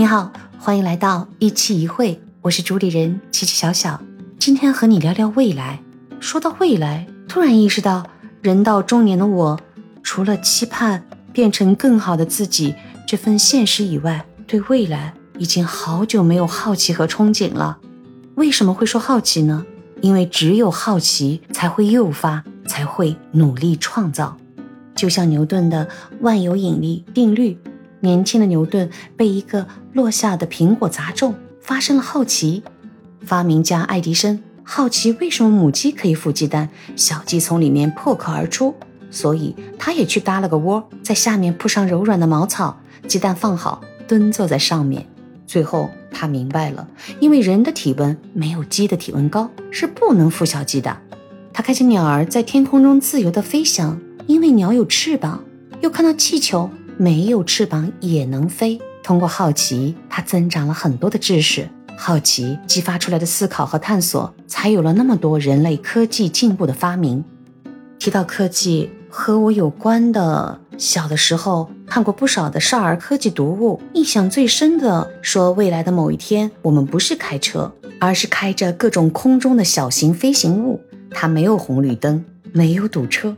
你好，欢迎来到一期一会，我是主理人琪琪小小。今天和你聊聊未来。说到未来，突然意识到，人到中年的我，除了期盼变成更好的自己这份现实以外，对未来已经好久没有好奇和憧憬了。为什么会说好奇呢？因为只有好奇才会诱发，才会努力创造。就像牛顿的万有引力定律。年轻的牛顿被一个落下的苹果砸中，发生了好奇。发明家爱迪生好奇为什么母鸡可以孵鸡蛋，小鸡从里面破壳而出，所以他也去搭了个窝，在下面铺上柔软的茅草，鸡蛋放好，蹲坐在上面。最后他明白了，因为人的体温没有鸡的体温高，是不能孵小鸡的。他看见鸟儿在天空中自由地飞翔，因为鸟有翅膀。又看到气球。没有翅膀也能飞。通过好奇，他增长了很多的知识。好奇激发出来的思考和探索，才有了那么多人类科技进步的发明。提到科技和我有关的，小的时候看过不少的少儿科技读物，印象最深的说，未来的某一天，我们不是开车，而是开着各种空中的小型飞行物。它没有红绿灯，没有堵车。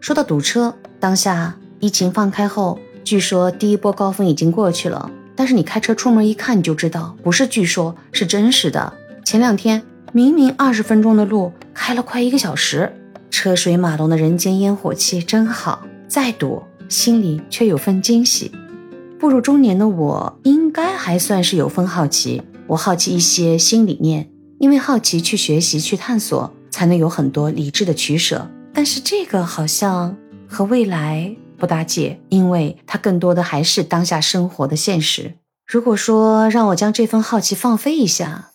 说到堵车，当下。疫情放开后，据说第一波高峰已经过去了。但是你开车出门一看，你就知道不是据说，是真实的。前两天明明二十分钟的路，开了快一个小时，车水马龙的人间烟火气真好。再堵，心里却有份惊喜。步入中年的我，应该还算是有份好奇。我好奇一些新理念，因为好奇去学习、去探索，才能有很多理智的取舍。但是这个好像和未来。不搭界，因为它更多的还是当下生活的现实。如果说让我将这份好奇放飞一下，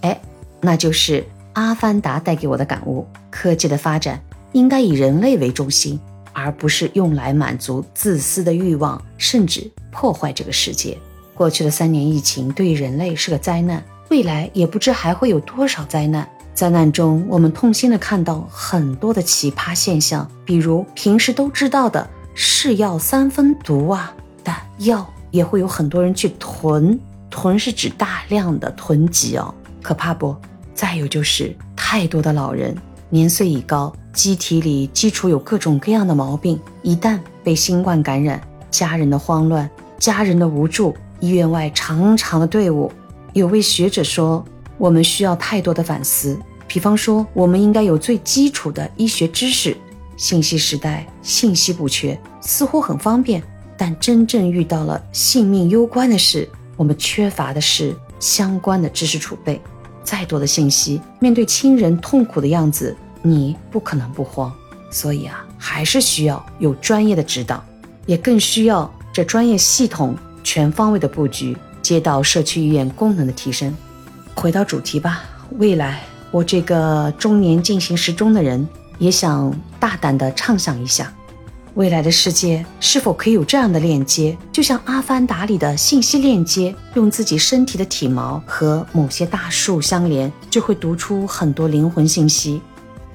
哎，那就是《阿凡达》带给我的感悟：科技的发展应该以人类为中心，而不是用来满足自私的欲望，甚至破坏这个世界。过去的三年疫情对人类是个灾难，未来也不知还会有多少灾难。灾难中，我们痛心的看到很多的奇葩现象，比如平时都知道的。是药三分毒啊，但药也会有很多人去囤，囤是指大量的囤积哦，可怕不？再有就是太多的老人，年岁已高，机体里基础有各种各样的毛病，一旦被新冠感染，家人的慌乱，家人的无助，医院外长长的队伍。有位学者说，我们需要太多的反思，比方说，我们应该有最基础的医学知识。信息时代，信息不缺，似乎很方便，但真正遇到了性命攸关的事，我们缺乏的是相关的知识储备。再多的信息，面对亲人痛苦的样子，你不可能不慌。所以啊，还是需要有专业的指导，也更需要这专业系统全方位的布局，街道社区医院功能的提升。回到主题吧，未来，我这个中年进行时钟的人。也想大胆地畅想一下，未来的世界是否可以有这样的链接，就像《阿凡达》里的信息链接，用自己身体的体毛和某些大树相连，就会读出很多灵魂信息。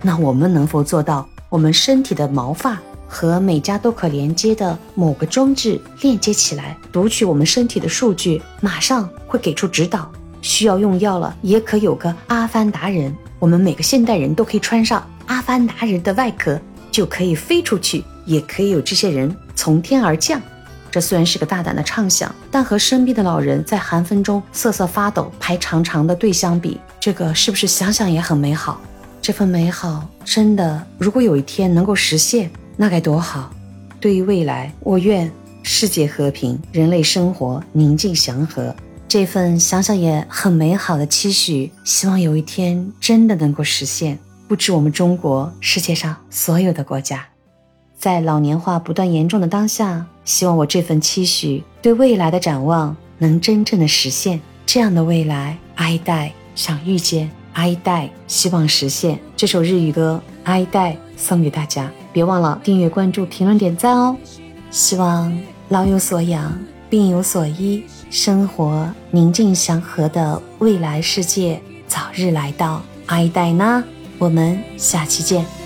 那我们能否做到，我们身体的毛发和每家都可连接的某个装置链接起来，读取我们身体的数据，马上会给出指导？需要用药了，也可有个阿凡达人，我们每个现代人都可以穿上。阿凡达人的外壳就可以飞出去，也可以有这些人从天而降。这虽然是个大胆的畅想，但和生病的老人在寒风中瑟瑟发抖排长长的队相比，这个是不是想想也很美好？这份美好真的，如果有一天能够实现，那该多好！对于未来，我愿世界和平，人类生活宁静祥和。这份想想也很美好的期许，希望有一天真的能够实现。不止我们中国，世界上所有的国家，在老年化不断严重的当下，希望我这份期许对未来的展望能真正的实现。这样的未来，哀戴想遇见，哀戴希望实现。这首日语歌《哀戴》送给大家，别忘了订阅、关注、评论、点赞哦。希望老有所养，病有所医，生活宁静祥和的未来世界早日来到。哀戴呢？我们下期见。